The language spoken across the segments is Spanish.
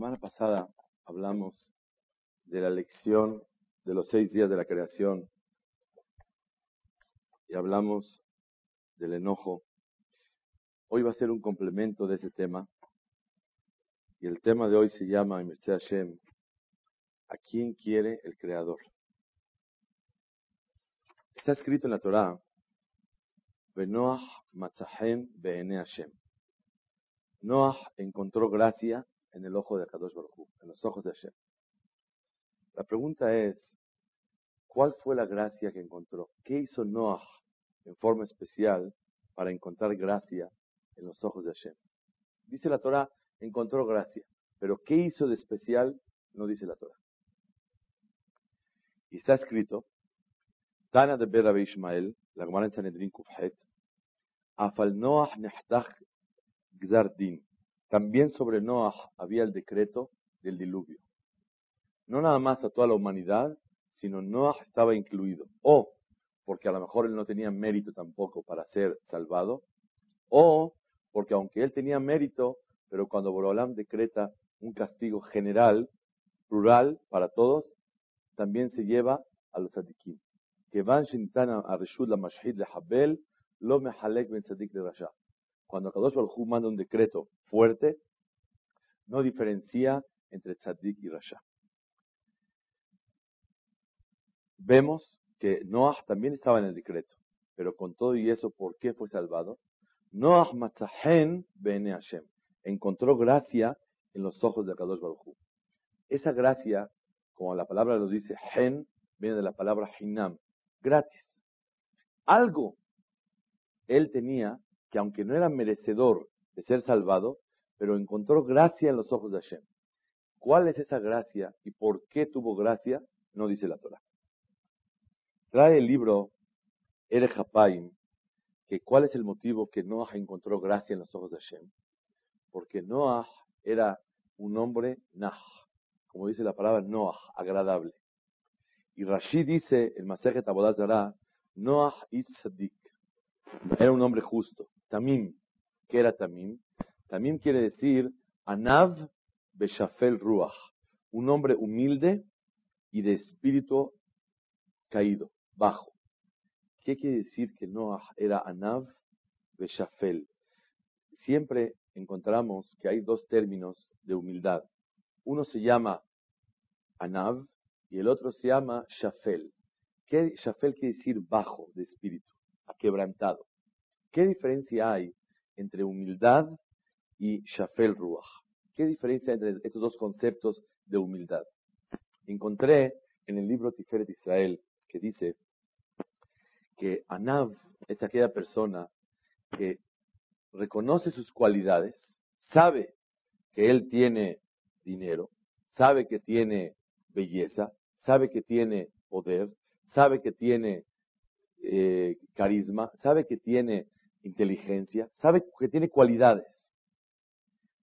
Semana pasada hablamos de la lección de los seis días de la creación y hablamos del enojo. Hoy va a ser un complemento de ese tema y el tema de hoy se llama, Hashem, ¿a quién quiere el Creador? Está escrito en la Torah, Benoach Matzahem Beene Hashem. Noah encontró gracia en el ojo de Kadosh Baruj en los ojos de Hashem. La pregunta es, ¿cuál fue la gracia que encontró? ¿Qué hizo Noah en forma especial para encontrar gracia en los ojos de Hashem? Dice la Torah, encontró gracia, pero ¿qué hizo de especial? No dice la Torah. Y está escrito, Tana de Berabe Ishmael, la Gemara en Sanedrin Kufhet, Afal Noach Nehtach Gzardin. También sobre Noah había el decreto del diluvio. No nada más a toda la humanidad, sino Noah estaba incluido. O porque a lo mejor él no tenía mérito tampoco para ser salvado, o porque aunque él tenía mérito, pero cuando Borolam decreta un castigo general, plural, para todos, también se lleva a los tzadikim. Que van. Cuando Kadosh Baruj manda un decreto fuerte, no diferencia entre tzadik y rasha. Vemos que Noah también estaba en el decreto, pero con todo y eso, ¿por qué fue salvado? Noah matzahen bene Hashem encontró gracia en los ojos de Kadosh Baruj Esa gracia, como la palabra lo dice, hen, viene de la palabra hinam, gratis. Algo él tenía que aunque no era merecedor de ser salvado, pero encontró gracia en los ojos de Hashem. ¿Cuál es esa gracia y por qué tuvo gracia? No dice la Torah. Trae el libro Ere que cuál es el motivo que Noah encontró gracia en los ojos de Hashem porque Noah era un hombre Nah, como dice la palabra Noah, agradable. Y Rashid dice, el Masejet Abodazara, Noah Itzadik, era un hombre justo. Tamim, ¿qué era Tamim? Tamim quiere decir Anav Beshafel Ruach, un hombre humilde y de espíritu caído, bajo. ¿Qué quiere decir que Noah era Anav Beshafel? Siempre encontramos que hay dos términos de humildad. Uno se llama Anav y el otro se llama Shafel. ¿Qué Shafel quiere decir bajo de espíritu, aquebrantado? ¿Qué diferencia hay entre humildad y Shafel Ruach? ¿Qué diferencia entre estos dos conceptos de humildad? Encontré en el libro Tiferet Israel que dice que Anav es aquella persona que reconoce sus cualidades, sabe que él tiene dinero, sabe que tiene belleza, sabe que tiene poder, sabe que tiene eh, carisma, sabe que tiene inteligencia, sabe que tiene cualidades,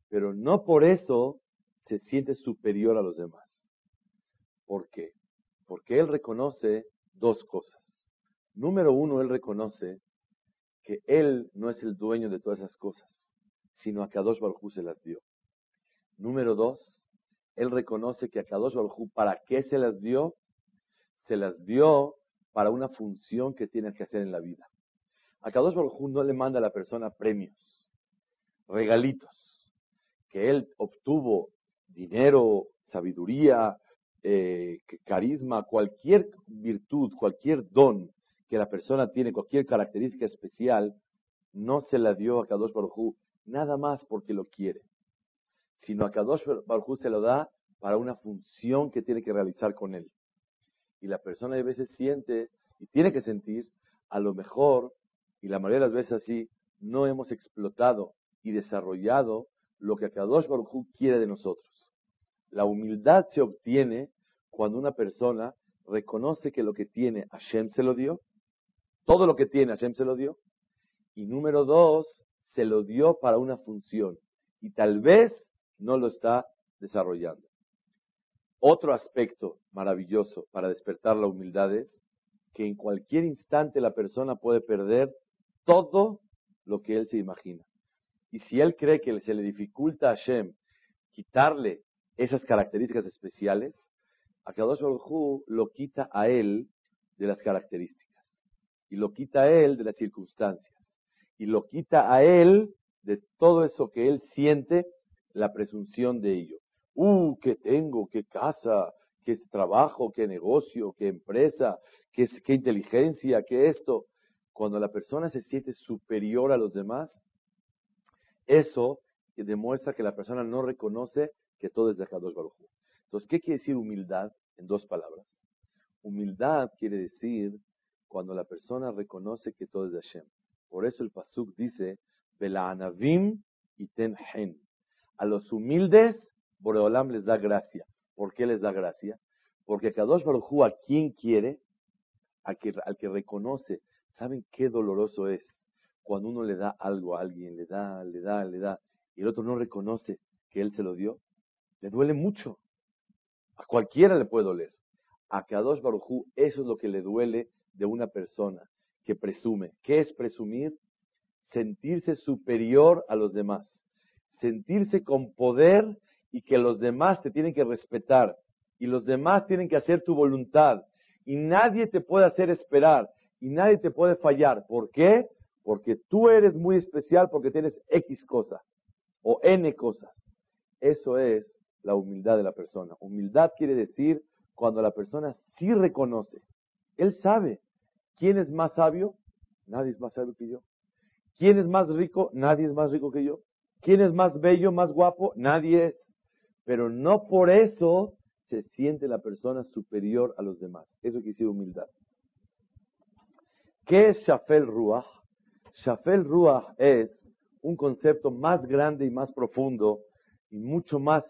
pero no por eso se siente superior a los demás. ¿Por qué? Porque él reconoce dos cosas. Número uno, él reconoce que Él no es el dueño de todas esas cosas, sino a Kadosh Baruj se las dio. Número dos, Él reconoce que a Kadosh Baruj ¿para qué se las dio? Se las dio para una función que tiene que hacer en la vida. A Kadosh Baruj no le manda a la persona premios, regalitos, que Él obtuvo dinero, sabiduría, eh, carisma, cualquier virtud, cualquier don que la persona tiene cualquier característica especial, no se la dio a Kadosh Baruj nada más porque lo quiere, sino a Kadosh Baruj se lo da para una función que tiene que realizar con él. Y la persona a veces siente y tiene que sentir, a lo mejor, y la mayoría de las veces así, no hemos explotado y desarrollado lo que Kadosh Baruj quiere de nosotros. La humildad se obtiene cuando una persona reconoce que lo que tiene Hashem se lo dio, todo lo que tiene Hashem se lo dio, y número dos, se lo dio para una función y tal vez no lo está desarrollando. Otro aspecto maravilloso para despertar la humildad es que en cualquier instante la persona puede perder todo lo que él se imagina. Y si él cree que se le dificulta a Hashem quitarle esas características especiales, Akadosh Baruj lo quita a él de las características y lo quita a él de las circunstancias y lo quita a él de todo eso que él siente la presunción de ello. Uh, que tengo, qué casa, qué trabajo, qué negocio, qué empresa, qué inteligencia, qué esto. Cuando la persona se siente superior a los demás, eso demuestra que la persona no reconoce que todo es de Kadosh Baruj Entonces, ¿qué quiere decir humildad en dos palabras? Humildad quiere decir cuando la persona reconoce que todo es de Hashem. Por eso el Pasuk dice, anavim y Tenhen. A los humildes, Boreolam les da gracia. ¿Por qué les da gracia? Porque Kadosh Baruj a quien quiere, al que, al que reconoce, ¿saben qué doloroso es? Cuando uno le da algo a alguien, le da, le da, le da, y el otro no reconoce que él se lo dio, le duele mucho. A cualquiera le puede doler. A Kadosh Baruj eso es lo que le duele de una persona que presume. ¿Qué es presumir? Sentirse superior a los demás. Sentirse con poder y que los demás te tienen que respetar. Y los demás tienen que hacer tu voluntad. Y nadie te puede hacer esperar y nadie te puede fallar. ¿Por qué? Porque tú eres muy especial porque tienes X cosa o N cosas. Eso es la humildad de la persona. Humildad quiere decir cuando la persona sí reconoce. Él sabe. ¿Quién es más sabio? Nadie es más sabio que yo. ¿Quién es más rico? Nadie es más rico que yo. ¿Quién es más bello, más guapo? Nadie es. Pero no por eso se siente la persona superior a los demás. Eso quiere decir humildad. ¿Qué es Shafel Ruach? Shafel Ruach es un concepto más grande y más profundo y mucho más,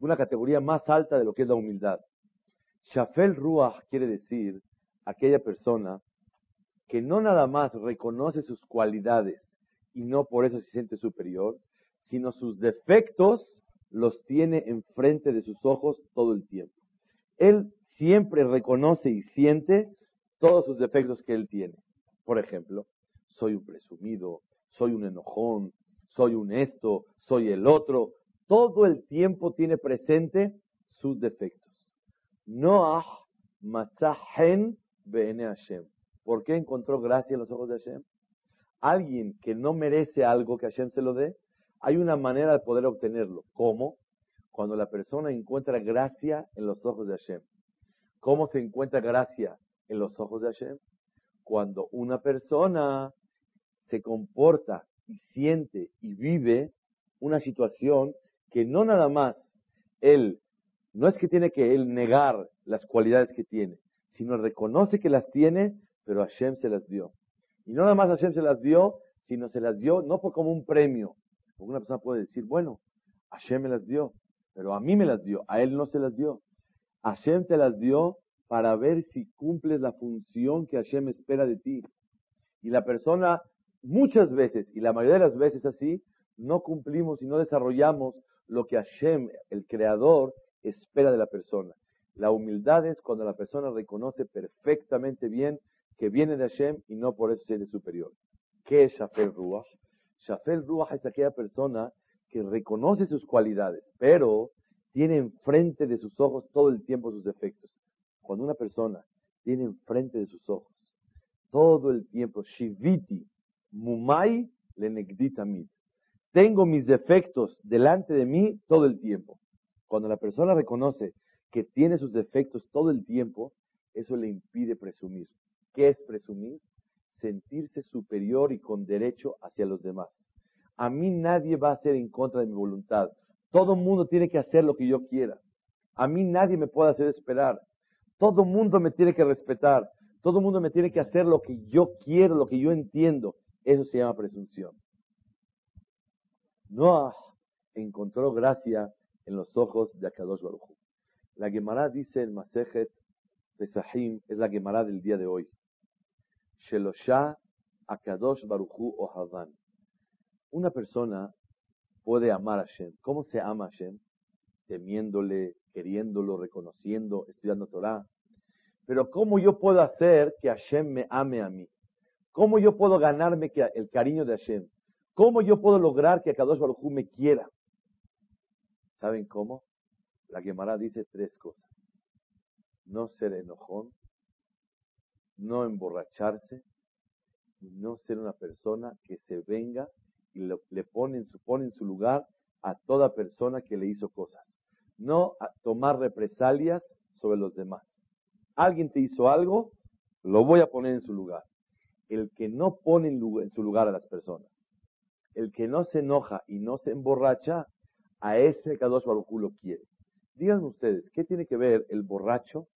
una categoría más alta de lo que es la humildad. Shafel Ruach quiere decir aquella persona que no nada más reconoce sus cualidades y no por eso se siente superior, sino sus defectos los tiene enfrente de sus ojos todo el tiempo. Él siempre reconoce y siente todos sus defectos que él tiene. Por ejemplo, soy un presumido, soy un enojón, soy un esto, soy el otro. Todo el tiempo tiene presente sus defectos. Noah matzahen bene Hashem. ¿Por qué encontró gracia en los ojos de Hashem? Alguien que no merece algo que Hashem se lo dé, hay una manera de poder obtenerlo. ¿Cómo? Cuando la persona encuentra gracia en los ojos de Hashem. ¿Cómo se encuentra gracia en los ojos de Hashem? Cuando una persona se comporta y siente y vive una situación que no nada más él, no es que tiene que él negar las cualidades que tiene, sino reconoce que las tiene, pero Hashem se las dio. Y no nada más Hashem se las dio, sino se las dio no como un premio. Porque una persona puede decir, bueno, Hashem me las dio, pero a mí me las dio, a él no se las dio. Hashem te las dio para ver si cumples la función que Hashem espera de ti. Y la persona, muchas veces, y la mayoría de las veces así, no cumplimos y no desarrollamos lo que Hashem, el creador, espera de la persona. La humildad es cuando la persona reconoce perfectamente bien que viene de Hashem y no por eso se de superior. ¿Qué es Shafel Ruach? Shafel Ruach es aquella persona que reconoce sus cualidades, pero tiene enfrente de sus ojos todo el tiempo sus defectos. Cuando una persona tiene enfrente de sus ojos todo el tiempo, Shiviti, Mumai, Lenegditamid. Tengo mis defectos delante de mí todo el tiempo. Cuando la persona reconoce que tiene sus defectos todo el tiempo, eso le impide presumir. ¿Qué es presumir? Sentirse superior y con derecho hacia los demás. A mí nadie va a hacer en contra de mi voluntad. Todo mundo tiene que hacer lo que yo quiera. A mí nadie me puede hacer esperar. Todo mundo me tiene que respetar. Todo mundo me tiene que hacer lo que yo quiero, lo que yo entiendo. Eso se llama presunción. Noah encontró gracia en los ojos de Akadosh Baruj La Gemara dice en Masejet Pesahim, es la Gemara del día de hoy. Shelosha Akadosh Baruchu Ohavan. Una persona puede amar a Hashem. ¿Cómo se ama a Hashem? Temiéndole, queriéndolo, reconociendo, estudiando Torah. Pero ¿cómo yo puedo hacer que Hashem me ame a mí? ¿Cómo yo puedo ganarme el cariño de Hashem? ¿Cómo yo puedo lograr que Akadosh Baruj me quiera? ¿Saben cómo? La Gemara dice tres cosas. No ser enojón, no emborracharse y no ser una persona que se venga y le pone pone en su lugar a toda persona que le hizo cosas. No tomar represalias sobre los demás. Alguien te hizo algo, lo voy a poner en su lugar. El que no pone en, su lugar a las personas, el que no se enoja y no se emborracha, a ese Kadosh Baruj lo quiere. Díganme ustedes, ¿qué tiene que ver el borracho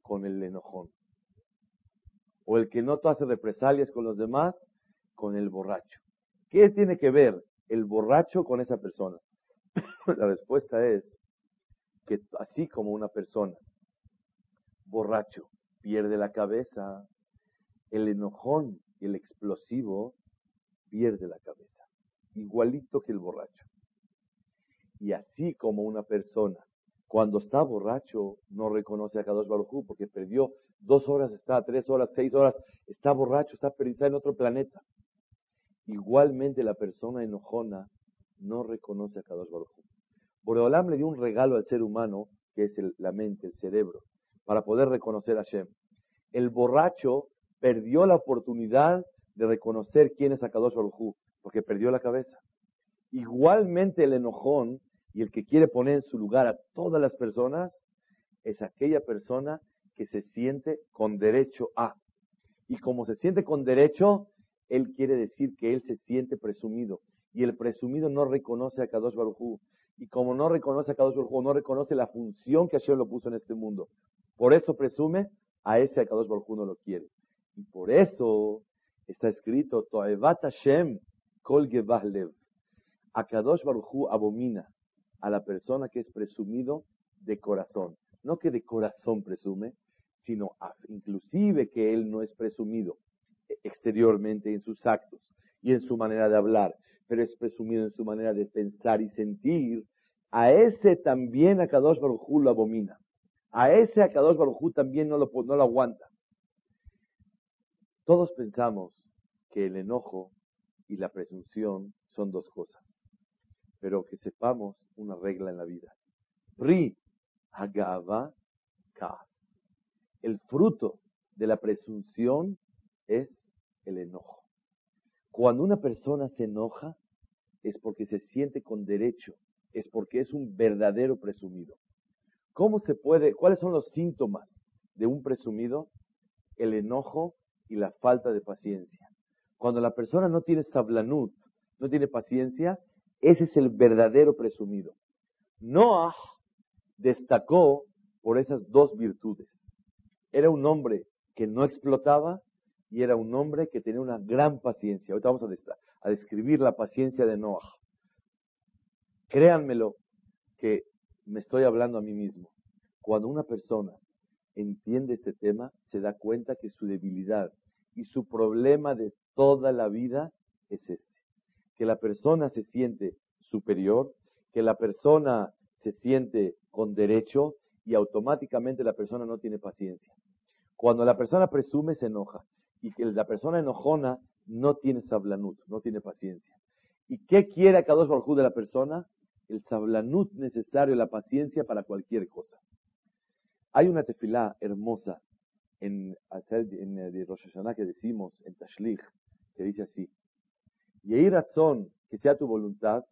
con el enojón? O el que no hace represalias con los demás con el borracho. ¿Qué tiene que ver el borracho con esa persona? La respuesta es que así como una persona borracho pierde la cabeza, el enojón y el explosivo pierde la cabeza, igualito que el borracho. Y así como una persona, cuando está borracho, no reconoce a Kadosh Baruj porque perdió dos horas, está tres horas, seis horas, está borracho, está perdido en otro planeta. Igualmente la persona enojona no reconoce a Kadosh Baruj Boreolam le dio un regalo al ser humano, que es la mente, el cerebro, para poder reconocer a Hashem. El borracho perdió la oportunidad de reconocer quién es Akadosh Baruj porque perdió la cabeza. Igualmente el enojón y el que quiere poner en su lugar a todas las personas es aquella persona que se siente con derecho a. Y como se siente con derecho, él quiere decir que él se siente presumido. Y el presumido no reconoce a Kadosh Baruj Y como no reconoce a Kadosh Baruj no reconoce la función que Hashem lo puso en este mundo. Por eso presume, a ese Akadosh Baruj no lo quiere. Y por eso está escrito, Toevat Hashem kol lev. Akadosh Baruj abomina a la persona que es presumido de corazón. No que de corazón presume, sino inclusive que él no es presumido exteriormente en sus actos y en su manera de hablar, pero es presumido en su manera de pensar y sentir, a ese también Akadosh Baruj lo abomina. A ese Akadosh Baruj también no lo, no lo aguanta. Todos pensamos que el enojo y la presunción son dos cosas, pero que sepamos una regla en la vida. Pri Hagava Kaas. El fruto de la presunción es el enojo. Cuando una persona se enoja es porque se siente con derecho, es porque es un verdadero presumido. ¿Cómo se puede, cuáles son los síntomas de un presumido? El enojo y la falta de paciencia. Cuando la persona no tiene sablanut, no tiene paciencia, ese es el verdadero presumido. Noah destacó por esas dos virtudes. Era un hombre que no explotaba y era un hombre que tenía una gran paciencia. Ahorita vamos a, describir la paciencia de Noah. Créanmelo que me estoy hablando a mí mismo. Cuando una persona entiende este tema, se da cuenta que su debilidad y su problema de toda la vida es este. Que la persona se siente superior, que la persona se siente con derecho y automáticamente la persona no tiene paciencia. Cuando la persona presume, se enoja y que la persona enojona no tiene sablanut, no tiene paciencia. ¿Y qué quiere Kadosh Baruj de la persona? El sablanut necesario, la paciencia para cualquier cosa. Hay una tefilá hermosa en, en, de Rosh Hashanah que decimos en Tashlich, que dice así: Yehi razón, que sea tu voluntad,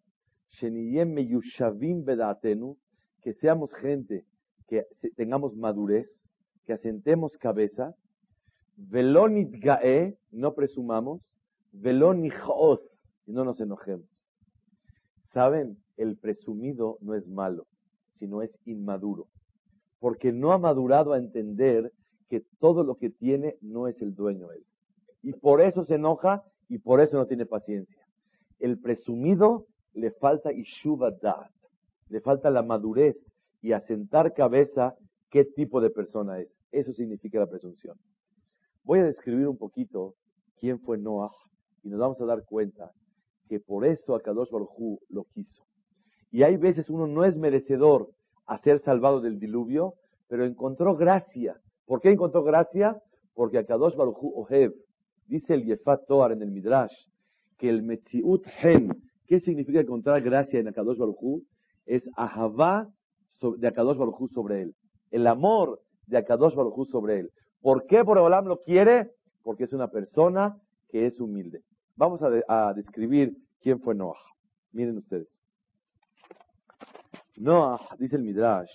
bedatenu, que seamos gente, que tengamos madurez, que asentemos cabeza, Velonit gae, no presumamos. Velonichos, y no nos enojemos. Saben, el presumido no es malo, sino es inmaduro. Porque no ha madurado a entender que todo lo que tiene no es el dueño él. Y por eso se enoja y por eso no tiene paciencia. El presumido le falta ishuva le falta la madurez y asentar cabeza qué tipo de persona es. Eso significa la presunción. Voy a describir un poquito quién fue Noah y nos vamos a dar cuenta que por eso Akadosh Baruj lo quiso. Y hay veces uno no es merecedor a ser salvado del diluvio, pero encontró gracia. ¿Por qué encontró gracia? Porque Akadosh Baruj Ohev, dice el Yefat Toar en el Midrash, que el Metziut Hen, ¿qué significa encontrar gracia en Akadosh Baruj Es Ahavá de Akadosh Baruj sobre él. El amor de Akadosh Baruj sobre él. ¿Por qué Boreolam lo quiere? Porque es una persona que es humilde. Vamos a, describir quién fue Noah. Miren ustedes. Noah, dice el Midrash,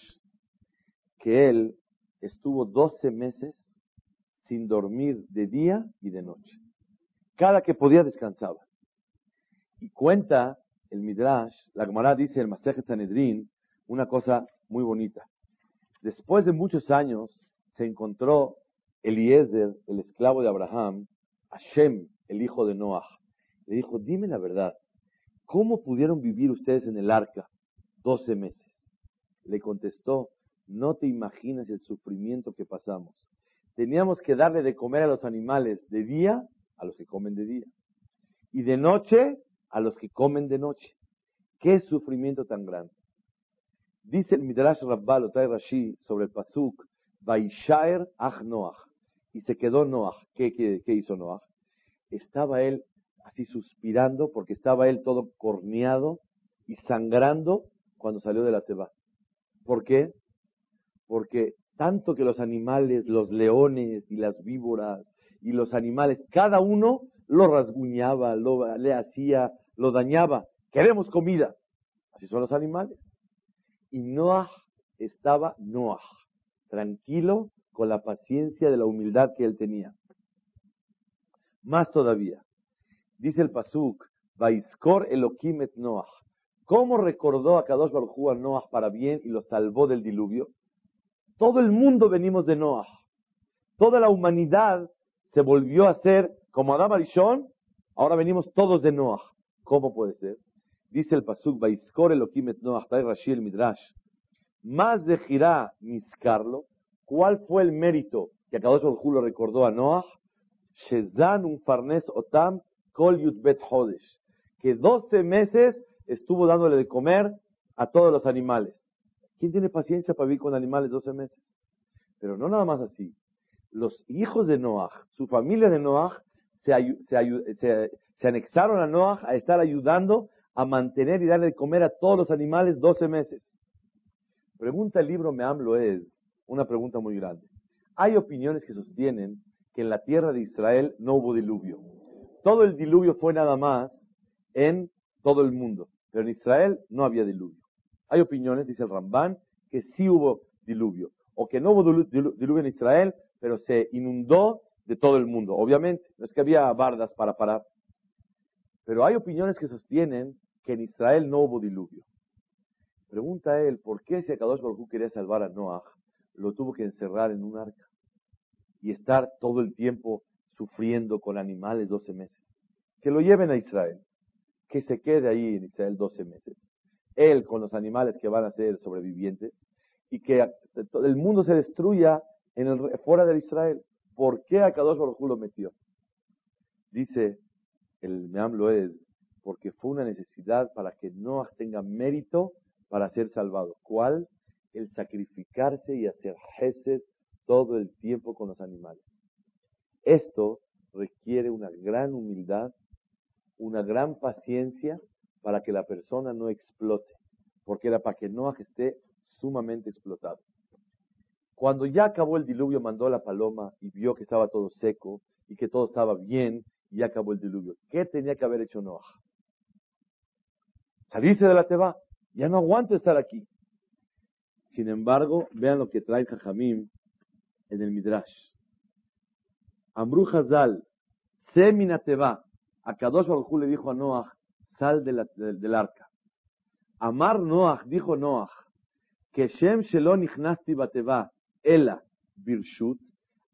que él estuvo 12 meses sin dormir de día y de noche. Cada que podía descansaba. Y cuenta el Midrash, la Gemara dice el Masechet Sanedrin, una cosa muy bonita. Después de muchos años se encontró Eliezer, el esclavo de Abraham, Hashem, el hijo de Noah. Le dijo, dime la verdad, ¿cómo pudieron vivir ustedes en el arca 12 meses? Le contestó, no te imaginas el sufrimiento que pasamos. Teníamos que darle de comer a los animales de día a los que comen de día y de noche a los que comen de noche. ¿Qué sufrimiento tan grande? Dice el Midrash Rabbal Otay Rashi sobre el Pasuk, Vaishaer Ach Noach y se quedó Noah. ¿Qué, hizo Noah? Estaba él así suspirando porque estaba él todo corneado y sangrando cuando salió de la teba. ¿Por qué? Porque tanto que los animales, los leones y las víboras y los animales, cada uno lo rasguñaba, lo, le hacía, lo dañaba. Queremos comida. Así son los animales. Y Noah estaba Noah, tranquilo, con la paciencia de la humildad que él tenía. Más todavía, dice el Pasuk, Vaiskor Elohim et Noach. ¿Cómo recordó a Kadosh Baruj a Noach para bien y lo salvó del diluvio? Todo el mundo venimos de Noach. Toda la humanidad se volvió a ser como Adam Arishon, ahora venimos todos de Noach. ¿Cómo puede ser? Dice el Pasuk, Vaiskor Elohim et Noach, Rashi el Midrash. Más de Girá Niscarlo, ¿Cuál fue el mérito que Akadosh Baruj lo recordó a Noah? Shezan un farnes otam kol yutbet hodesh. Que 12 meses estuvo dándole de comer a todos los animales. ¿Quién tiene paciencia para vivir con animales 12 meses? Pero no nada más así. Los hijos de Noah, su familia de Noah, se, se, anexaron a Noah a estar ayudando a mantener y darle de comer a todos los animales 12 meses. Pregunta el libro Meamlo es, una pregunta muy grande. Hay opiniones que sostienen que en la tierra de Israel no hubo diluvio. Todo el diluvio fue nada más en todo el mundo, pero en Israel no había diluvio. Hay opiniones, dice el Ramban, que sí hubo diluvio, o que no hubo diluvio en Israel, pero se inundó de todo el mundo. Obviamente, no es que había bardas para parar. Pero hay opiniones que sostienen que en Israel no hubo diluvio. Pregunta él, ¿por qué si Akadosh Baruj quería salvar a Noah, lo tuvo que encerrar en un arca y estar todo el tiempo sufriendo con animales 12 meses. Que lo lleven a Israel, que se quede ahí en Israel 12 meses. Él con los animales que van a ser sobrevivientes y que el mundo se destruya en el, fuera de Israel. ¿Por qué a Kadosh Baruj lo metió? Dice el Meamlo es porque fue una necesidad para que Noah tenga mérito para ser salvado. ¿Cuál? el sacrificarse y hacer gesed todo el tiempo con los animales. Esto requiere una gran humildad, una gran paciencia para que la persona no explote, porque era para que no esté sumamente explotado. Cuando ya acabó el diluvio, mandó a la paloma y vio que estaba todo seco y que todo estaba bien y ya acabó el diluvio. ¿Qué tenía que haber hecho Noah? Salirse de la teba. Ya no aguanto estar aquí. Sin embargo, vean lo que trae Jajamim en el Midrash. Amru Hazal, Seminateva, a Kadosh Baruj le dijo a Noah, sal del arca. Amar Noah, dijo Noah, que Shem Shelo Nichnasti Bateva, Ela, Birshut,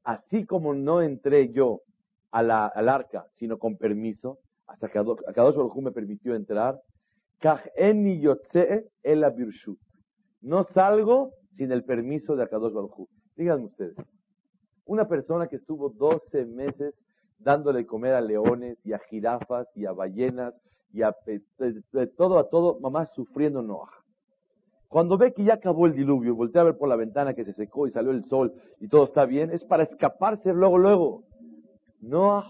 así como no entré yo a la, al arca, sino con permiso, hasta que Kadosh Baruj me permitió entrar, No salgo sin el permiso de Akadosh Baruj Díganme ustedes, una persona que estuvo 12 meses dándole comer a leones y a jirafas y a ballenas y a de, todo a todo, mamá sufriendo Noah. Cuando ve que ya acabó el diluvio, voltea a ver por la ventana que se secó y salió el sol y todo está bien, es para escaparse luego, luego. Noah,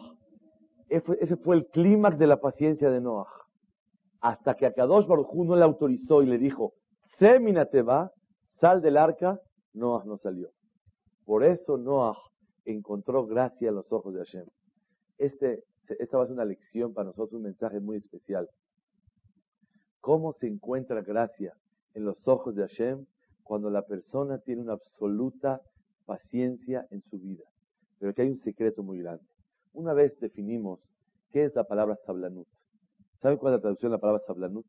ese fue el clímax de la paciencia de Noah. Hasta que a Kadosh Baruj no le autorizó y le dijo, Semínate va, sal del arca, Noah no salió. Por eso Noah encontró gracia en los ojos de Hashem. Este, esta va a ser una lección para nosotros, un mensaje muy especial. ¿Cómo se encuentra gracia en los ojos de Hashem cuando la persona tiene una absoluta paciencia en su vida? Pero que hay un secreto muy grande. Una vez definimos qué es la palabra sablanut. ¿Saben cuál es la traducción de la palabra sablanut?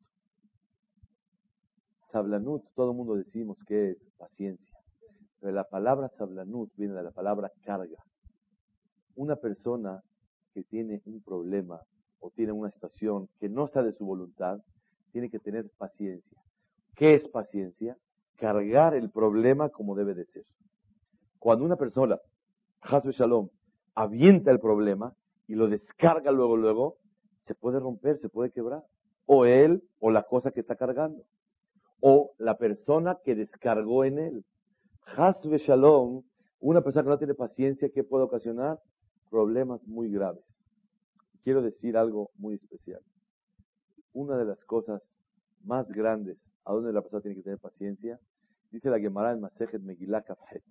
Sablanut, todo el mundo decimos que es paciencia. Pero la palabra sablanut viene de la palabra carga. Una persona que tiene un problema o tiene una situación que no está de su voluntad, tiene que tener paciencia. ¿Qué es paciencia? Cargar el problema como debe de ser. Cuando una persona, Hasbe Shalom, avienta el problema y lo descarga luego, luego, se puede romper, se puede quebrar. O él o la cosa que está cargando. O la persona que descargó en él. Hasbe Shalom, una persona que no tiene paciencia, ¿qué puede ocasionar? Problemas muy graves. Quiero decir algo muy especial. Una de las cosas más grandes a donde la persona tiene que tener paciencia, dice la Gemara en Masejet Megillah Kafhet.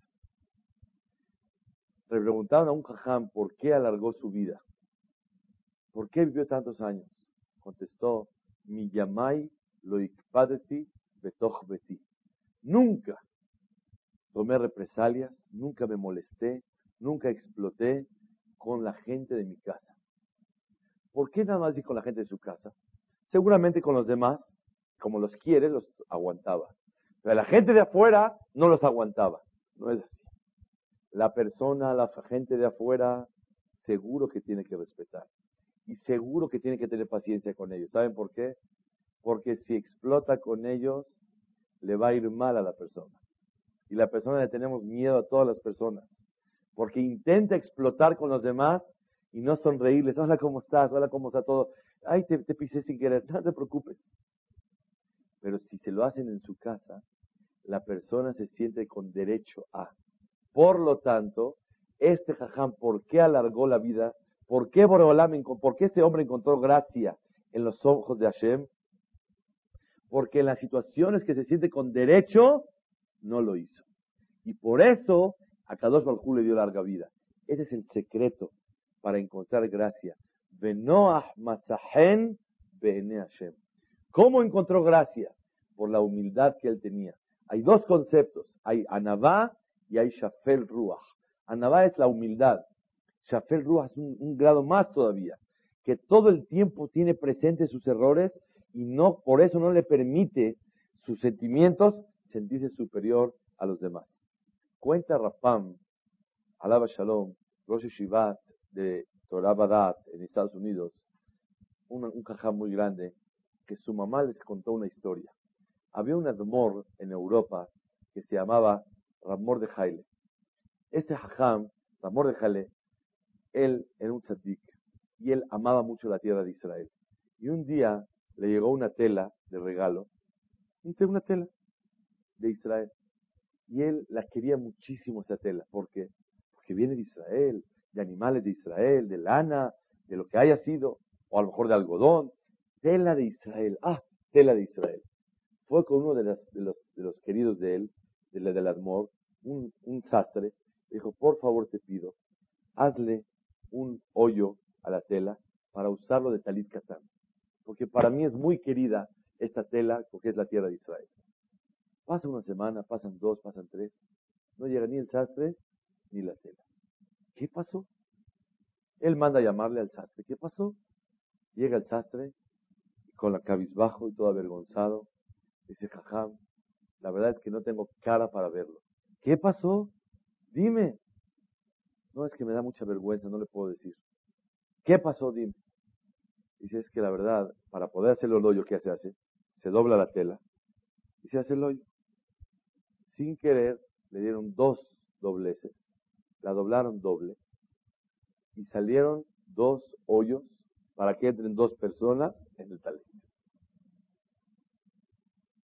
Le preguntaron a un jajam por qué alargó su vida. ¿Por qué vivió tantos años? Contestó, mi yamai lo ikpadeti betoch beti. Nunca tomé represalias, nunca me molesté, nunca exploté con la gente de mi casa. ¿Por qué nada más y con la gente de su casa? Seguramente con los demás, como los quiere, los aguantaba. Pero la gente de afuera no los aguantaba. No es así. La persona, la gente de afuera, seguro que tiene que respetar y seguro que tiene que tener paciencia con ellos. ¿Saben por qué? Porque si explota con ellos, le va a ir mal a la persona. Y la persona le tenemos miedo a todas las personas. Porque intenta explotar con los demás y no sonreírles. Hola, ¿cómo estás? Hola, ¿cómo está todo? Ay, te, te pisé sin querer. No te preocupes. Pero si se lo hacen en su casa, la persona se siente con derecho a. Por lo tanto, este jajam, ¿por qué alargó la vida? ¿Por qué Boreolam, por qué este hombre encontró gracia en los ojos de Hashem? Porque en las situaciones que se siente con derecho, no lo hizo. Y por eso a Kadosh Baruj le dio larga vida. Ese es el secreto para encontrar gracia. Benoah. ¿Cómo encontró gracia? Por la humildad que él tenía. Hay dos conceptos. Hay Anavá y hay Shafel Ruach. Anavá es la humildad. Shafel Ruach es un, grado más todavía, que todo el tiempo tiene presente sus errores y no, por eso no le permite sus sentimientos sentirse superior a los demás. Cuenta Rapam, Alaba Shalom, Rosh Shivat de Torah Badat en Estados Unidos, un, un muy grande, que su mamá les contó una historia. Había un admor en Europa que se llamaba Ramor de Jaile. Este jajam, Ramor de Jaile, él era un tzadik y él amaba mucho la tierra de Israel. Y un día le llegó una tela de regalo, una tela de Israel. Y él la quería muchísimo esa tela. ¿Por qué? Porque viene de Israel, de animales de Israel, de lana, de lo que haya sido, o a lo mejor de algodón. Tela de Israel. Ah, tela de Israel. Fue con uno de, los, de los, queridos de él, de la del Admor, un, un sastre, dijo, por favor te pido, hazle un hoyo a la tela para usarlo de talit katán. Porque para mí es muy querida esta tela porque es la tierra de Israel. Pasa una semana, pasan dos, pasan tres. No llega ni el sastre ni la tela. ¿Qué pasó? Él manda a llamarle al sastre. ¿Qué pasó? Llega el sastre con la cabizbajo y todo avergonzado. Dice, jajam, la verdad es que no tengo cara para verlo. ¿Qué pasó? Dime. No, es que me da mucha vergüenza, no le puedo decir. ¿Qué pasó, Dim? Dice, es que la verdad, para poder hacerlo el hoyo que se hace, se dobla la tela y se hace el hoyo. Sin querer, le dieron dos dobleces, la doblaron doble y salieron dos hoyos para que entren dos personas en el talento.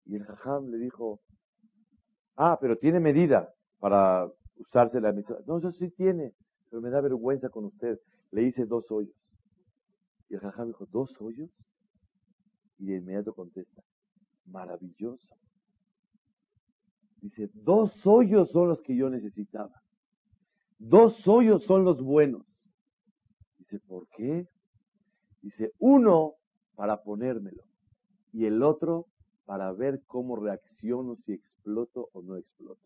Y el jajam le dijo, ah, pero tiene medida para usarse la misa. No, eso sí tiene, pero me da vergüenza con usted. Le hice dos hoyos. Y el jajam dijo, ¿dos hoyos? Y de inmediato contesta, maravilloso. Dice, dos hoyos son los que yo necesitaba. Dos hoyos son los buenos. Dice, ¿por qué? Dice, uno para ponérmelo y el otro para ver cómo reacciono si exploto o no exploto.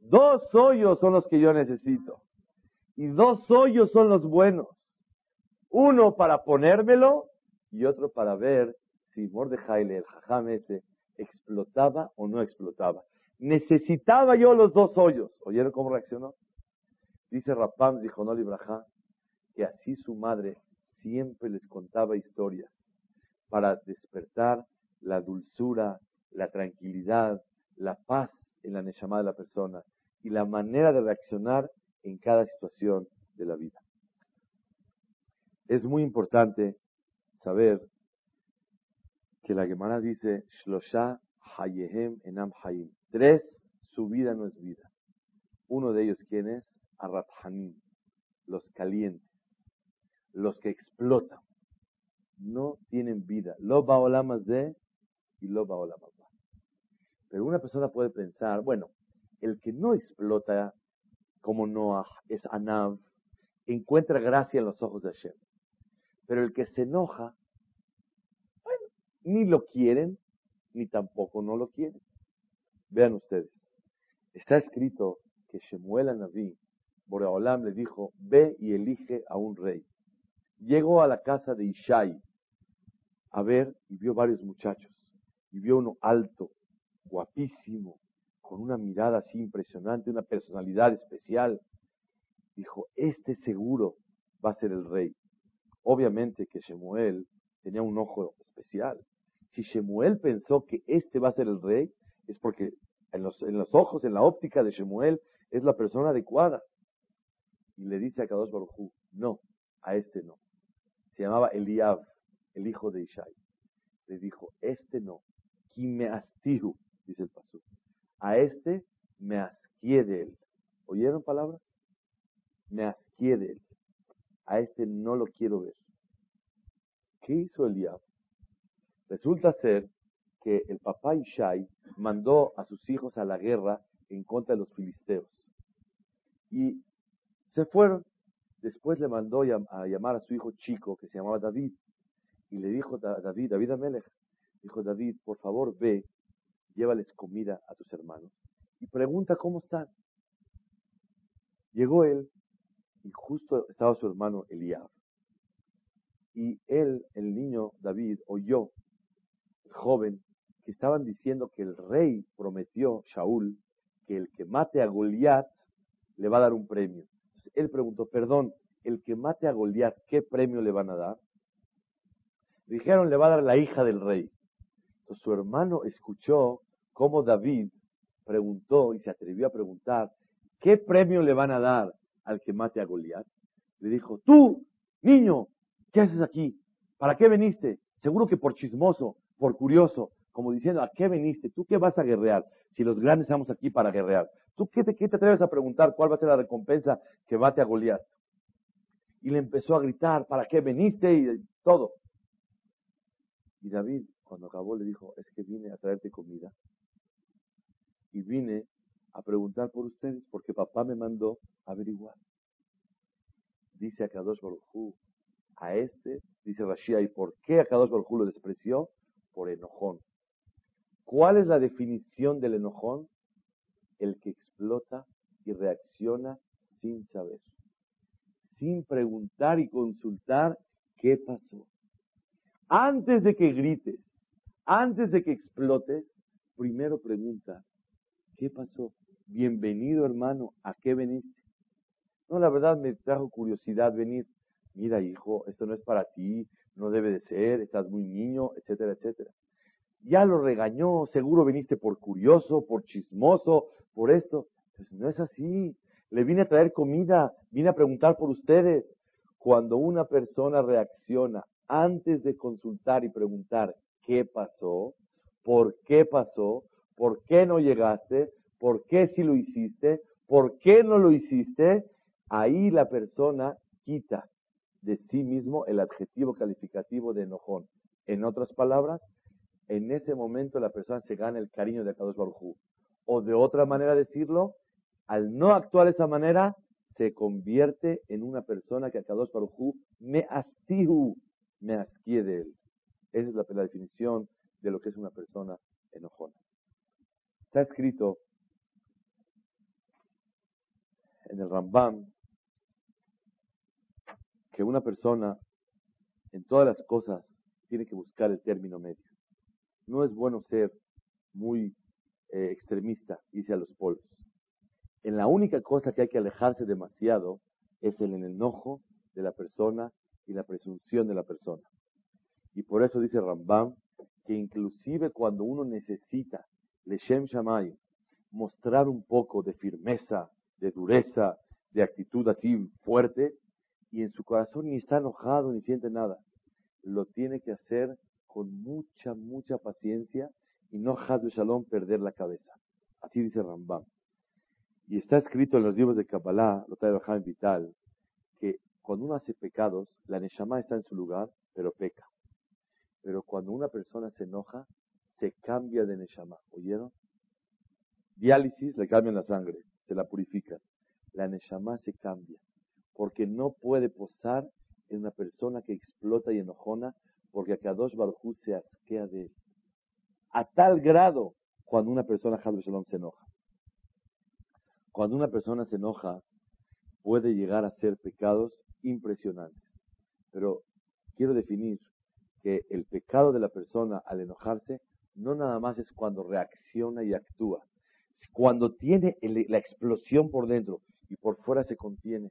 Dos hoyos son los que yo necesito. Y dos hoyos son los buenos. Uno para ponérmelo y otro para ver si Mordejai, el jajam ese, explotaba o no explotaba. Necesitaba yo los dos hoyos. ¿Oyeron cómo reaccionó? Dice Rapam Zijonol Ibrahá que así su madre siempre les contaba historias para despertar la dulzura, la tranquilidad, la paz en la Neshama de la persona y la manera de reaccionar en cada situación de la vida. Es muy importante saber que la Gemara dice, Shlosha Hayehem Enam Hayim. Tres, su vida no es vida. Uno de ellos, ¿quién es? Arrathanim, los calientes, los que explotan. No tienen vida. Lo baolamas de y lo baolamas Pero una persona puede pensar, bueno, el que no explota como Noah es Anav, encuentra gracia en los ojos de Hashem. Pero el que se enoja, bueno, ni lo quieren, ni tampoco no lo quieren. Vean ustedes, está escrito que Shemuel Anaví, Boreolam le dijo, ve y elige a un rey. Llegó a la casa de Ishai a ver y vio varios muchachos. Y vio uno alto, guapísimo, con una mirada así impresionante, una personalidad especial. Dijo, este seguro va a ser el rey. Obviamente que Shemuel tenía un ojo especial. Si Shemuel pensó que este va a ser el rey, es porque en los, en los ojos, en la óptica de Shemuel, es la persona adecuada. Y le dice a Kadosh Baruj no, a este no. Se llamaba Eliab, el hijo de Ishai. Le dijo, este no, Kimeastihu, dice el pasú a este me asquie de él. ¿Oyeron palabras? Me asquie de él. A este no lo quiero ver. ¿Qué hizo Eliab? Resulta ser que el papá Ishai mandó a sus hijos a la guerra en contra de los filisteos. Y se fueron. Después le mandó a llamar a su hijo chico, que se llamaba David, y le dijo David, David Amelech, dijo David, por favor ve llévales comida a tus hermanos y pregunta cómo están. Llegó él y justo estaba su hermano Eliab. Y él, el niño David, oyó, el joven, que estaban diciendo que el rey prometió, Shaul, que el que mate a Goliat le va a dar un premio. Entonces él preguntó, perdón, el que mate a Goliat, ¿qué premio le van a dar? Dijeron, le va a dar la hija del rey. Entonces su hermano escuchó cómo David preguntó y se atrevió a preguntar, ¿qué premio le van a dar al que mate a Goliat? Le dijo, tú, niño, ¿qué haces aquí? ¿Para qué veniste? Seguro que por chismoso, por curioso, como diciendo, ¿a qué veniste? ¿Tú qué vas a guerrear? Si los grandes estamos aquí para guerrear. ¿Tú qué te, atreves a preguntar cuál va a ser la recompensa que mate a Goliat? Y le empezó a gritar, ¿para qué veniste? Y todo. Y David, cuando acabó, le dijo, es que vine a traerte comida y vine a preguntar por ustedes porque papá me mandó averiguar. Dice a Kadosh Baruj a este, dice Rashia, ¿y por qué a Kadosh Baruj lo despreció? Por enojón. ¿Cuál es la definición del enojón? El que explota y reacciona sin saber, sin preguntar y consultar qué pasó. Antes de que grites, antes de que explotes, primero pregunta, ¿Qué pasó? Bienvenido, hermano. ¿A qué veniste? No, la verdad me trajo curiosidad venir. Mira, hijo, esto no es para ti, no debe de ser, estás muy niño, etcétera, etcétera. Ya lo regañó, seguro viniste por curioso, por chismoso, por esto. Pues no es así. Le vine a traer comida, vine a preguntar por ustedes. Cuando una persona reacciona antes de consultar y preguntar qué pasó, por qué pasó, por qué no llegaste, por qué si lo hiciste, por qué no lo hiciste, ahí la persona quita de sí mismo el adjetivo calificativo de enojón. En otras palabras, en ese momento la persona se gana el cariño de Kadosh Baruj O de otra manera decirlo, al no actuar de esa manera, se convierte en una persona que a Kadosh Baruj me astihu, me asquie de él. Esa es la, la definición de lo que es una persona enojona. Está escrito en el Rambam que una persona en todas las cosas tiene que buscar el término medio. No es bueno ser muy eh, extremista, dice a los polos. En la única cosa que hay que alejarse demasiado es el enojo de la persona y la presunción de la persona. Y por eso dice Rambam que inclusive cuando uno necesita, Leshem Shamay, mostrar un poco de firmeza, de dureza, de actitud así fuerte, y en su corazón ni está enojado ni siente nada, lo tiene que hacer con mucha, mucha paciencia y no de Shalom perder la cabeza. Así dice Rambam. Y está escrito en los libros de Kabbalah, lo trae en Vital, que cuando uno hace pecados, la Neshama está en su lugar, pero peca. Pero cuando una persona se enoja, se cambia de Neshama. ¿Oyeron? Diálisis, le cambian la sangre, se la purifica. La Neshama se cambia, porque no puede posar en una persona que explota y enojona, porque Kadosh Baruj se asquea de él. A tal grado, cuando una persona, Shalom, se enoja. Cuando una persona se enoja, puede llegar a ser pecados impresionantes. Pero quiero definir que el pecado de la persona al enojarse no nada más es cuando reacciona y actúa. Cuando tiene la explosión por dentro y por fuera se contiene.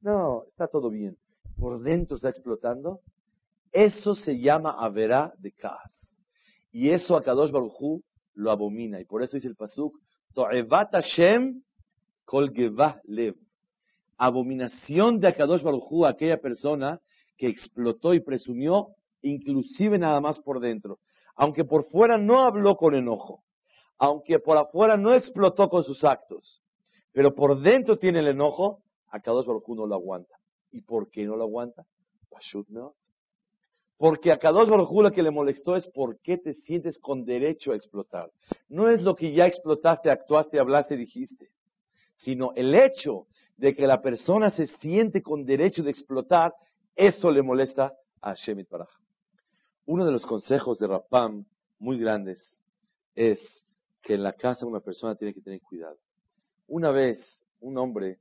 No, está todo bien. Por dentro está explotando. Eso se llama Averá de Kaas. Y eso a Kadosh Baruchu lo abomina. Y por eso dice el Pasuk, To'evat Hashem kol lev. Abominación de Akadosh Baruchu a aquella persona que explotó y presumió, inclusive nada más por dentro. Aunque por fuera no habló con enojo, aunque por afuera no explotó con sus actos, pero por dentro tiene el enojo, Akadosh Baruchu no lo aguanta. ¿Y por qué no lo aguanta? Porque a Kadosh Baruj lo que le molestó es por qué te sientes con derecho a explotar. No es lo que ya explotaste, actuaste, hablaste, dijiste, sino el hecho de que la persona se siente con derecho de explotar, eso le molesta a Shemit Baraj. Uno de los consejos de Rapam muy grandes es que en la casa una persona tiene que tener cuidado. Una vez un hombre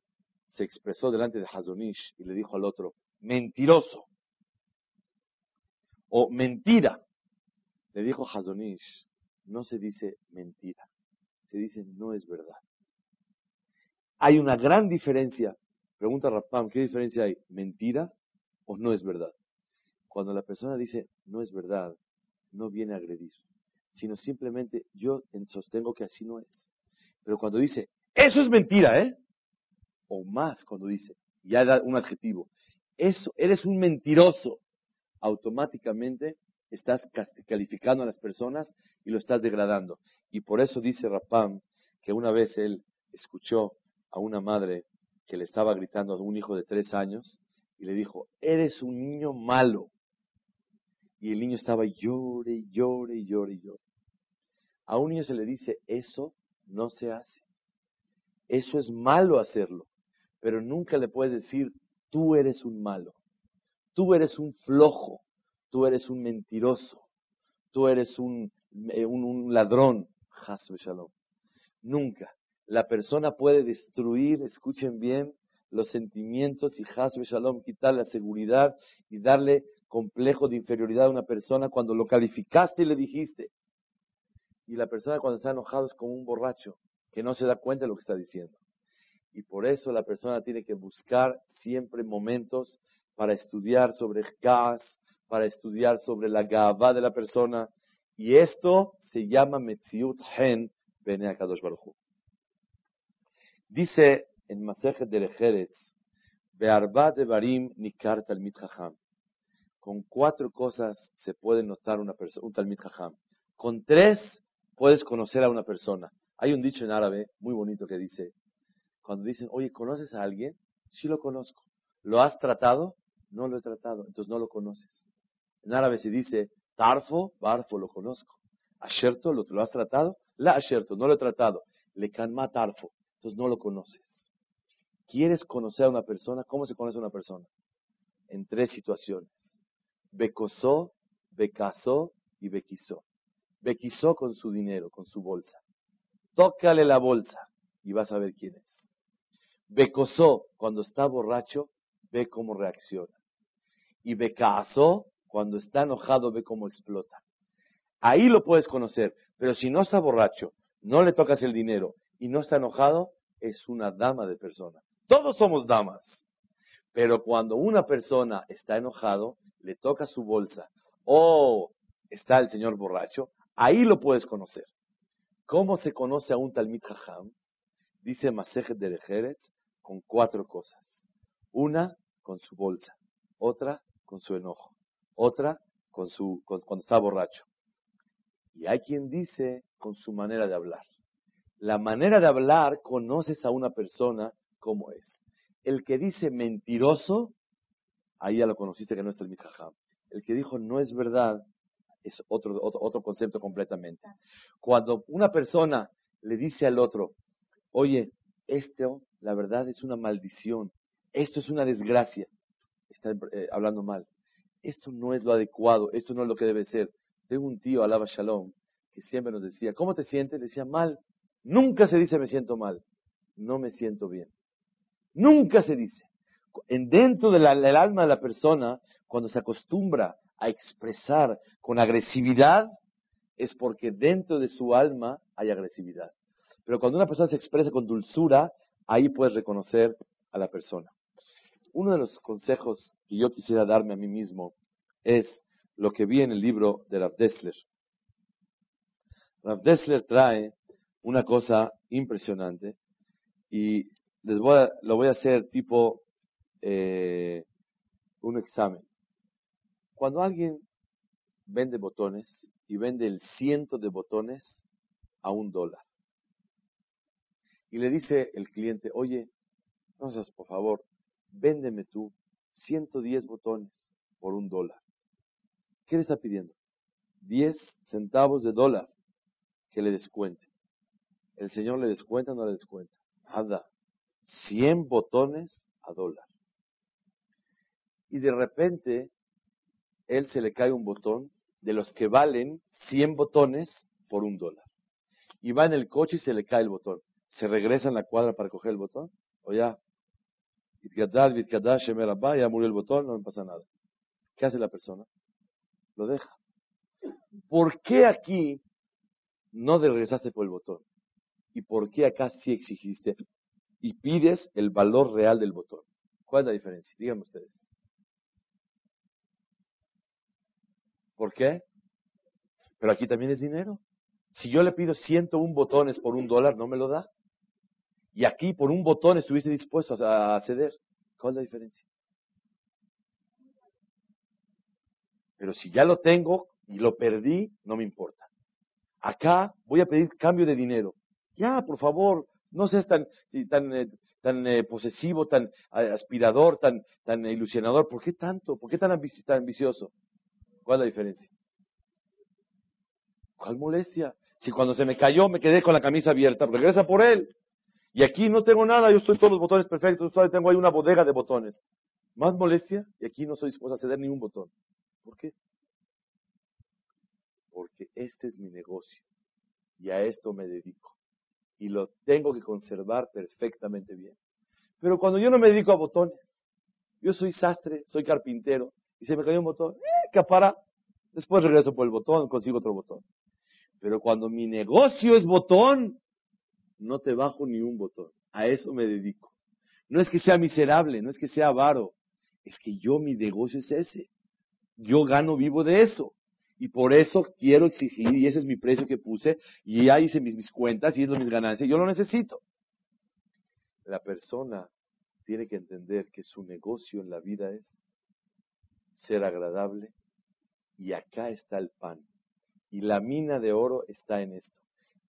se expresó delante de Hazonish y le dijo al otro, mentiroso o mentira. Le dijo Hazonish, no se dice mentira, se dice no es verdad. Hay una gran diferencia. Pregunta Rapam, ¿qué diferencia hay? ¿Mentira o no es verdad? Cuando la persona dice no es verdad, no viene a agredir, sino simplemente yo sostengo que así no es. Pero cuando dice, eso es mentira, ¿eh? O más cuando dice, ya da un adjetivo, eso, eres un mentiroso, automáticamente estás calificando a las personas y lo estás degradando. Y por eso dice Rapam que una vez él escuchó a una madre que le estaba gritando a un hijo de tres años y le dijo, eres un niño malo. Y el niño estaba llore, llore, llore, llore. A un niño se le dice, eso no se hace. Eso es malo hacerlo. Pero nunca le puedes decir, tú eres un malo. Tú eres un flojo. Tú eres un mentiroso. Tú eres un, eh, un, ladrón. Shalom. Nunca la persona puede destruir, escuchen bien, los sentimientos y Hasbe Shalom, quitar la seguridad y darle complejo de inferioridad a una persona cuando lo calificaste y le dijiste. Y la persona cuando está enojado es como un borracho que no se da cuenta de lo que está diciendo. Y por eso la persona tiene que buscar siempre momentos para estudiar sobre Kaas, para estudiar sobre la Gavá de la persona Y esto se llama Metziut Hen Bene Akadosh Baruch Dice en Masejet de Lejeretz, Be'arba de Barim Nikar Talmid Chacham. Con cuatro cosas se puede notar una persona, un Talmid Chacham. Con tres puedes conocer a una persona. Hay un dicho en árabe muy bonito que dice, cuando dicen, oye, ¿conoces a alguien? Sí lo conozco. ¿Lo has tratado? No lo he tratado, entonces no lo conoces. En árabe se dice, Tarfo, Barfo, lo conozco. Asherto, ¿lo, ¿lo has tratado? La Asherto, no lo he tratado. Le Kanma Tarfo, entonces no lo conoces. ¿Quieres conocer a una persona? ¿Cómo se conoce a una persona? En tres situaciones. Becosó, becasó y bequisó. Bequisó con su dinero, con su bolsa. Tócale la bolsa y vas a ver quién es. Becosó, cuando está borracho, ve cómo reacciona. Y becasó, cuando está enojado, ve cómo explota. Ahí lo puedes conocer. Pero si no está borracho, no le tocas el dinero y no está enojado, es una dama de persona. Todos somos damas. Pero cuando una persona está enojado, le toca su bolsa o está el señor borracho, ahí lo puedes conocer. ¿Cómo se conoce a un Talmid Jajam? Dice Masejet de Lejeretz con cuatro cosas. Una, con su bolsa. Otra, con su enojo. Otra, con su, cuando está borracho. Y hay quien dice con su manera de hablar. La manera de hablar conoces a una persona como es. El que dice mentiroso, ahí ya lo conociste que no es el Jajam. El que dijo no es verdad, es otro, otro, otro concepto completamente. Cuando una persona le dice al otro, oye, esto, la verdad, es una maldición, esto es una desgracia, está eh, hablando mal, esto no es lo adecuado, esto no es lo que debe ser. Tengo un tío, Alaba Shalom, que siempre nos decía, ¿cómo te sientes? Le decía, mal. Nunca se dice me siento mal. No me siento bien. Nunca se dice. En dentro del alma de la persona, cuando se acostumbra a expresar con agresividad, es porque dentro de su alma hay agresividad. Pero cuando una persona se expresa con dulzura, ahí puedes reconocer a la persona. Uno de los consejos que yo quisiera darme a mí mismo es lo que vi en el libro de Rav Dessler. Rav Dessler trae una cosa impresionante y les voy a, lo voy a hacer tipo eh, un examen. Cuando alguien vende botones y vende el ciento de botones a un dólar y le dice el cliente, oye, no seas por favor, véndeme tú 110 botones por un dólar. ¿Qué le está pidiendo? 10 centavos de dólar que le descuente. El Señor le descuenta o no le descuenta. Nada. 100 botones a dólar. Y de repente, él se le cae un botón de los que valen 100 botones por un dólar. Y va en el coche y se le cae el botón. ¿Se regresa en la cuadra para coger el botón? ¿O ya? Ya murió el botón, no me pasa nada. ¿Qué hace la persona? Lo deja. ¿Por qué aquí no te regresaste por el botón? ¿Y por qué acá sí exigiste y pides el valor real del botón? ¿Cuál es la diferencia? Díganme ustedes. ¿Por qué? Pero aquí también es dinero. Si yo le pido 101 botones por un dólar, no me lo da. Y aquí por un botón estuviste dispuesto a ceder. ¿Cuál es la diferencia? Pero si ya lo tengo y lo perdí, no me importa. Acá voy a pedir cambio de dinero. Ya, por favor, no seas tan, tan, eh, tan eh, posesivo, tan aspirador, tan, tan ilusionador. ¿Por qué tanto? ¿Por qué tan, ambicioso? ¿Cuál es la diferencia? ¿Cuál molestia? Si cuando se me cayó me quedé con la camisa abierta, regresa por él. Y aquí no tengo nada, yo estoy todos los botones perfectos, todavía tengo ahí una bodega de botones. Más molestia y aquí no soy dispuesto a ceder ni un botón. ¿Por qué? Porque este es mi negocio y a esto me dedico y lo tengo que conservar perfectamente bien. Pero cuando yo no me dedico a botones, yo soy sastre, soy carpintero y se me cayó un botón, ¡eh, capara! Después regreso por el botón, consigo otro botón. Pero cuando mi negocio es botón, no te bajo ni un botón. A eso me dedico. No es que sea miserable, no es que sea avaro, es que yo mi negocio es ese. Yo gano vivo de eso. Y por eso quiero exigir, y ese es mi precio que puse, y ya hice mis, mis cuentas, y es mis ganancias, yo lo necesito. La persona tiene que entender que su negocio en la vida es ser agradable, y acá está el pan. Y la mina de oro está en esto.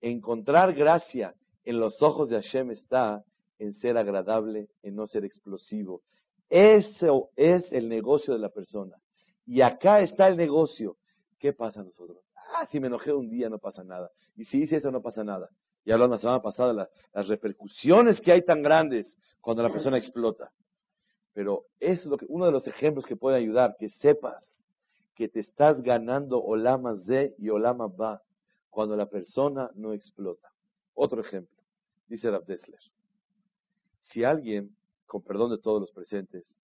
Encontrar gracia en los ojos de Hashem está en ser agradable, en no ser explosivo. Eso es el negocio de la persona. Y acá está el negocio. ¿Qué pasa a nosotros? Ah, si me enojé un día no pasa nada. Y si hice eso no pasa nada. Y hablamos la semana pasada las repercusiones que hay tan grandes cuando la persona explota. Pero es uno de los ejemplos que puede ayudar, que sepas que te estás ganando Olama Z y Olama Ba cuando la persona no explota. Otro ejemplo, dice Rav Dessler. Si alguien, con perdón de todos los presentes,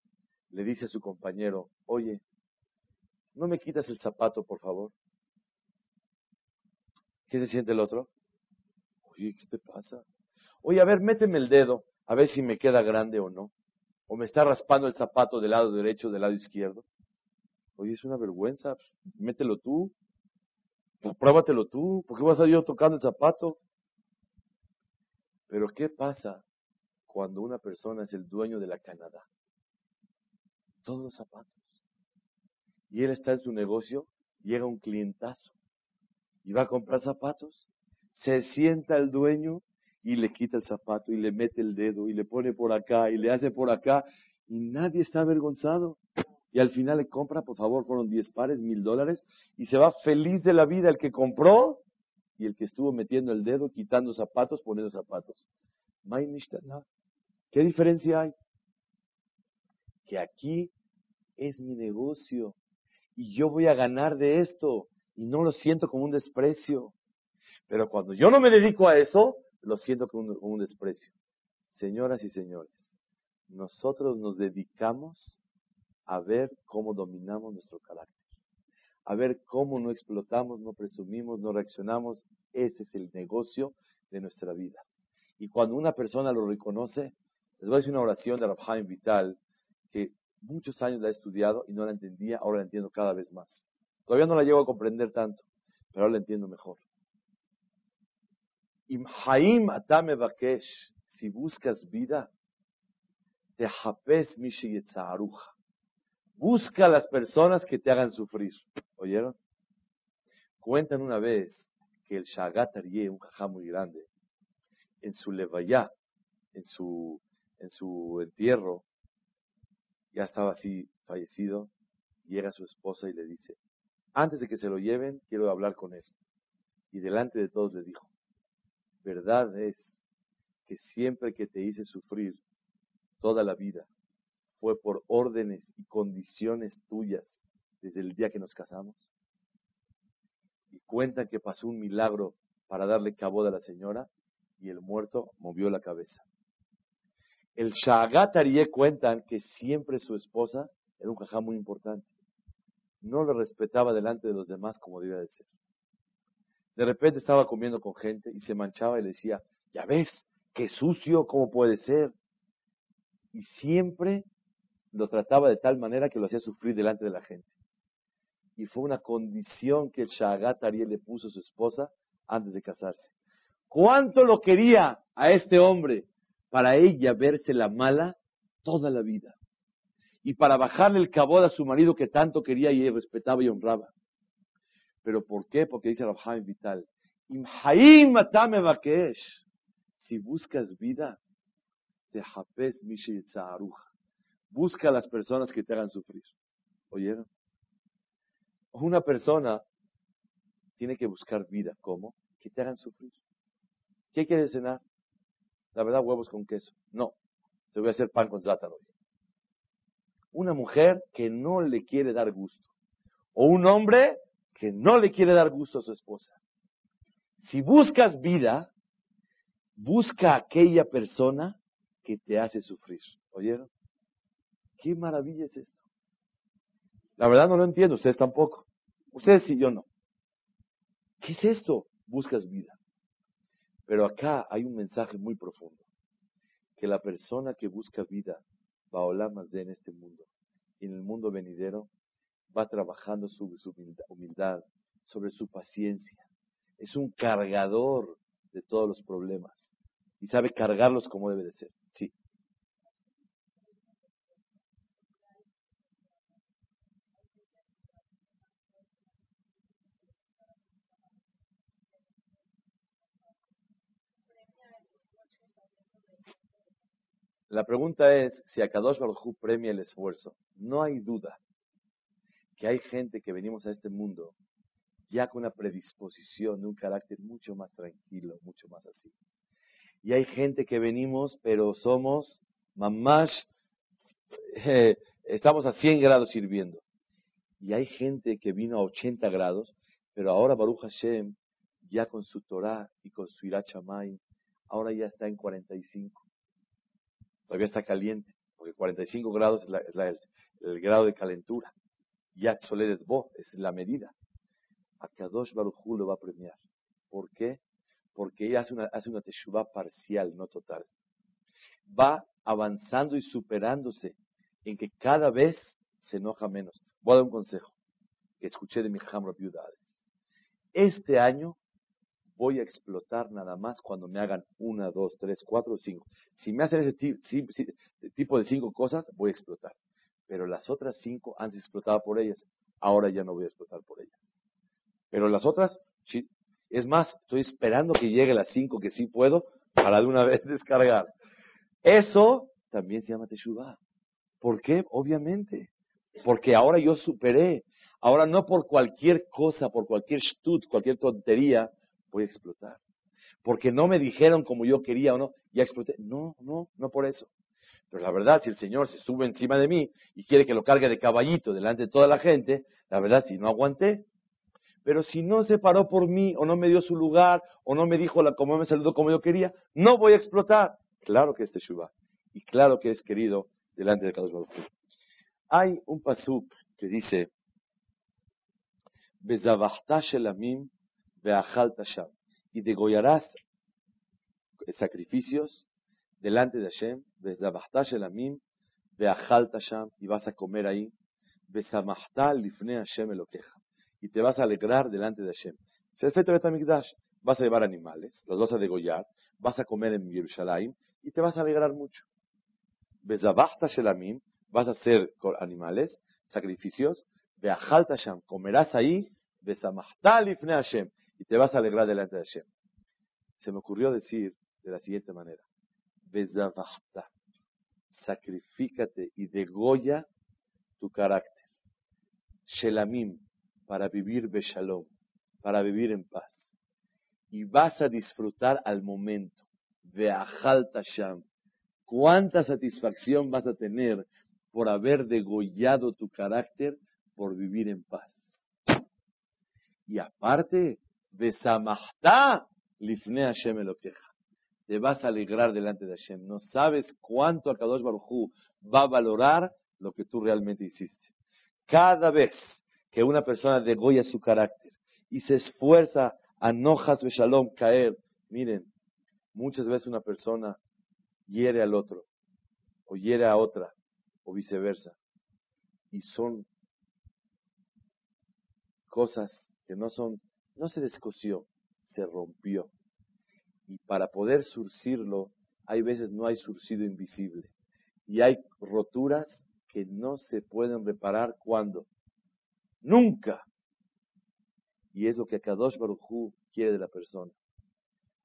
le dice a su compañero, oye, ¿no me quitas el zapato, por favor? ¿Qué se siente el otro? Oye, ¿qué te pasa? Oye, a ver, méteme el dedo, a ver si me queda grande o no. O me está raspando el zapato del lado derecho del lado izquierdo. Oye, es una vergüenza, pues, mételo tú. Pues pruébatelo tú. ¿Por qué vas a ir yo tocando el zapato? Pero ¿qué pasa cuando una persona es el dueño de la Canadá. Todos los zapatos. Y él está en su negocio, llega un clientazo y va a comprar zapatos. Se sienta el dueño y le quita el zapato y le mete el dedo y le pone por acá y le hace por acá y nadie está avergonzado. Y al final le compra, por favor, fueron 10 pares, mil dólares y se va feliz de la vida el que compró y el que estuvo metiendo el dedo, quitando zapatos, poniendo zapatos. ¿Qué diferencia hay? Que aquí es mi negocio y yo voy a ganar de esto y no lo siento como un desprecio. Pero cuando yo no me dedico a eso, lo siento como un, desprecio. Señoras y señores, nosotros nos dedicamos a ver cómo dominamos nuestro carácter, a ver cómo no explotamos, no presumimos, no reaccionamos. Ese es el negocio de nuestra vida. Y cuando una persona lo reconoce, les voy a decir una oración de Rabhaim Vital que muchos años la he estudiado y no la entendía, ahora la entiendo cada vez más. Todavía no la llego a comprender tanto, pero ahora la entiendo mejor. Imhaim atame bakesh, si buscas vida, te hapes Busca a las personas que te hagan sufrir. ¿Oyeron? Cuentan una vez que el Shagat un jajá muy grande, en su levayá, en su en su entierro, ya estaba así fallecido, llega su esposa y le dice, antes de que se lo lleven, quiero hablar con él. Y delante de todos le dijo, verdad es que siempre que te hice sufrir toda la vida, fue por órdenes y condiciones tuyas desde el día que nos casamos. Y cuentan que pasó un milagro para darle cabo a la señora y el muerto movió la cabeza. El Shagat Arié cuentan que siempre su esposa era un jajá muy importante. No lo respetaba delante de los demás como debía de ser. De repente estaba comiendo con gente y se manchaba y le decía, ya ves, qué sucio, ¿cómo puede ser? Y siempre lo trataba de tal manera que lo hacía sufrir delante de la gente. Y fue una condición que el Shagat Arié le puso a su esposa antes de casarse. ¿Cuánto lo quería a este hombre? para ella verse la mala toda la vida. Y para bajarle el cabod a su marido que tanto quería y respetaba y honraba. ¿Pero por qué? Porque dice Rabhaim Vital, si buscas vida, te Busca a las personas que te hagan sufrir. ¿Oyeron? Una persona tiene que buscar vida. ¿Cómo? Que te hagan sufrir. ¿Qué quiere cenar? La verdad, huevos con queso. No, te voy a hacer pan con zátaro. Una mujer que no le quiere dar gusto. O un hombre que no le quiere dar gusto a su esposa. Si buscas vida, busca a aquella persona que te hace sufrir. ¿Oyeron? ¿Qué maravilla es esto? La verdad no lo entiendo, ustedes tampoco. Ustedes sí, yo no. ¿Qué es esto? Buscas vida. Pero acá hay un mensaje muy profundo, que la persona que busca vida, va más de en este mundo, y en el mundo venidero, va trabajando sobre su humildad, sobre su paciencia. Es un cargador de todos los problemas y sabe cargarlos como debe de ser. Sí. La pregunta es si a Kadosh Baruj premia el esfuerzo. No hay duda que hay gente que venimos a este mundo ya con una predisposición un carácter mucho más tranquilo, mucho más así. Y hay gente que venimos, pero somos mamás, eh, estamos a 100 grados sirviendo. Y hay gente que vino a 80 grados, pero ahora Baruch Hashem, ya con su Torah y con su Irachamay, ahora ya está en 45 todavía está caliente, porque 45 grados es, el, grado de calentura. Yat Bo es la medida. A Kadosh Baruj lo va a premiar. ¿Por qué? Porque ella hace una, hace una teshuva parcial, no total. Va avanzando y superándose en que cada vez se enoja menos. Voy a dar un consejo que escuché de mi Hamra Viudades. Este año voy a explotar nada más cuando me hagan una, dos, tres, cuatro, cinco. Si me hacen ese tipo de cinco cosas, voy a explotar. Pero las otras cinco, antes explotaba por ellas, ahora ya no voy a explotar por ellas. Pero las otras. Es más, estoy esperando que llegue las cinco que sí puedo para de una vez descargar. Eso también se llama Teshuvah. ¿Por qué? Obviamente. Porque ahora yo superé. Ahora no por cualquier cosa, por cualquier stut, cualquier tontería, voy a explotar. Porque no me dijeron como yo quería o no, ya exploté. No, no, no por eso. Pero la verdad, si el Señor se sube encima de mí y quiere que lo cargue de caballito delante de toda la gente, la verdad, si no aguanté. Pero si no se paró por mí, o no me dio su lugar, o no me dijo la, como me saludó como yo quería, no voy a explotar. Claro que es Teshuvah. Y claro que es querido delante de Kadosh Baruch Hay un pasuk que dice, Shelamim y degollarás sacrificios delante de Hashem, Elamim, y vas a comer ahí, lifne Hashem y te vas a alegrar delante de Hashem. Vas a llevar animales, los vas a degollar, vas a comer en Yerushalayim, y te vas a alegrar mucho. Shelamim, vas a hacer animales, sacrificios, comerás ahí, lifne Hashem, y te vas a alegrar delante de Hashem. Se me ocurrió decir de la siguiente manera, Bezavachta, sacrifícate y degolla tu carácter. Shelamim, para vivir beshalom, para vivir en paz. Y vas a disfrutar al momento. de Sham. ¿Cuánta satisfacción vas a tener por haber degollado tu carácter por vivir en paz? Y aparte, lifne Hashem. Te vas a alegrar delante de Hashem. No sabes cuánto Akadosh Baruj va a valorar lo que tú realmente hiciste. Cada vez que una persona degolla su carácter y se esfuerza a nojas shalom caer, miren, muchas veces una persona hiere al otro, o hiere a otra, o viceversa. Y son cosas que no son no se descosió, se rompió. Y para poder surcirlo, hay veces no hay surcido invisible. Y hay roturas que no se pueden reparar cuando. Nunca. Y es lo que Kadosh Baruchu quiere de la persona.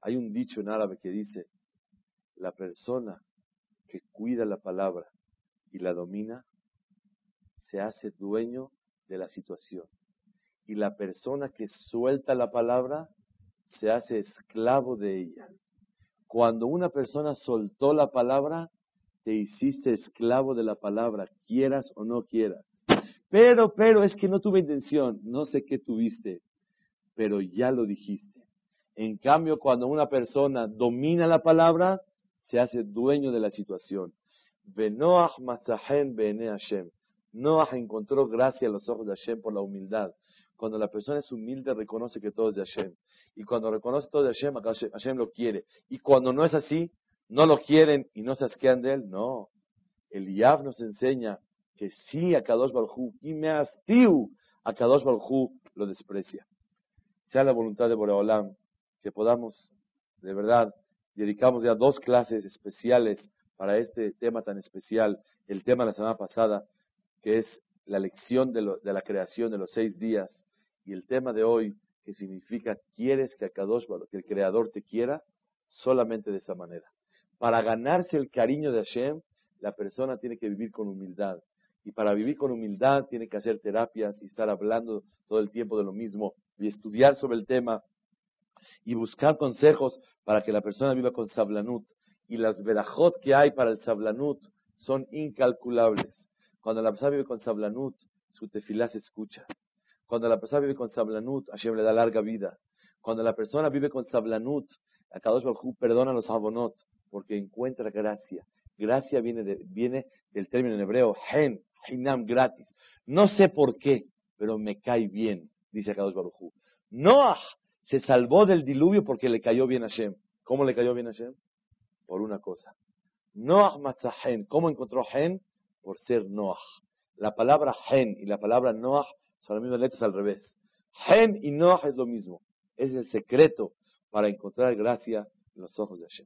Hay un dicho en árabe que dice, la persona que cuida la palabra y la domina, se hace dueño de la situación y la persona que suelta la palabra se hace esclavo de ella. Cuando una persona soltó la palabra, te hiciste esclavo de la palabra, quieras o no quieras. Pero, pero, es que no tuve intención, no sé qué tuviste, pero ya lo dijiste. En cambio, cuando una persona domina la palabra, se hace dueño de la situación. Noah encontró gracia a los ojos de Hashem por la humildad. Cuando la persona es humilde, reconoce que todo es de Hashem. Y cuando reconoce todo de Hashem, Hashem lo quiere. Y cuando no es así, no lo quieren y no se asquean de él. No. El Yab nos enseña, que sí a Kadosh Baruj y me hastiu a Kadosh Baruj lo desprecia. Sea la voluntad de Boreolam que podamos, de verdad, dedicamos ya dos clases especiales para este tema tan especial, el tema de la semana pasada, que es la lección de, la creación de los seis días, y el tema de hoy, que significa, ¿quieres que, Kadosh, que el Creador te quiera? Solamente de esa manera. Para ganarse el cariño de Hashem, la persona tiene que vivir con humildad. Y para vivir con humildad tiene que hacer terapias y estar hablando todo el tiempo de lo mismo y estudiar sobre el tema y buscar consejos para que la persona viva con sablanut. Y las verajot que hay para el sablanut son incalculables. Cuando la persona vive con sablanut, su tefilá se escucha. Cuando la persona vive con sablanut, Hashem le da larga vida. Cuando la persona vive con sablanut, a Kadosh Baruj perdona los abonot porque encuentra gracia. Gracia viene, de, viene del término en hebreo, hen, hinam, gratis. No sé por qué, pero me cae bien, dice Kadosh Baruj Noah se salvó del diluvio porque le cayó bien a Hashem. ¿Cómo le cayó bien a Hashem? Por una cosa. Noah matzahen. ¿Cómo encontró hen? Por ser Noah. La palabra hen y la palabra Noah son las mismas letras al revés. Hen y Noah es lo mismo. Es el secreto para encontrar gracia en los ojos de Hashem.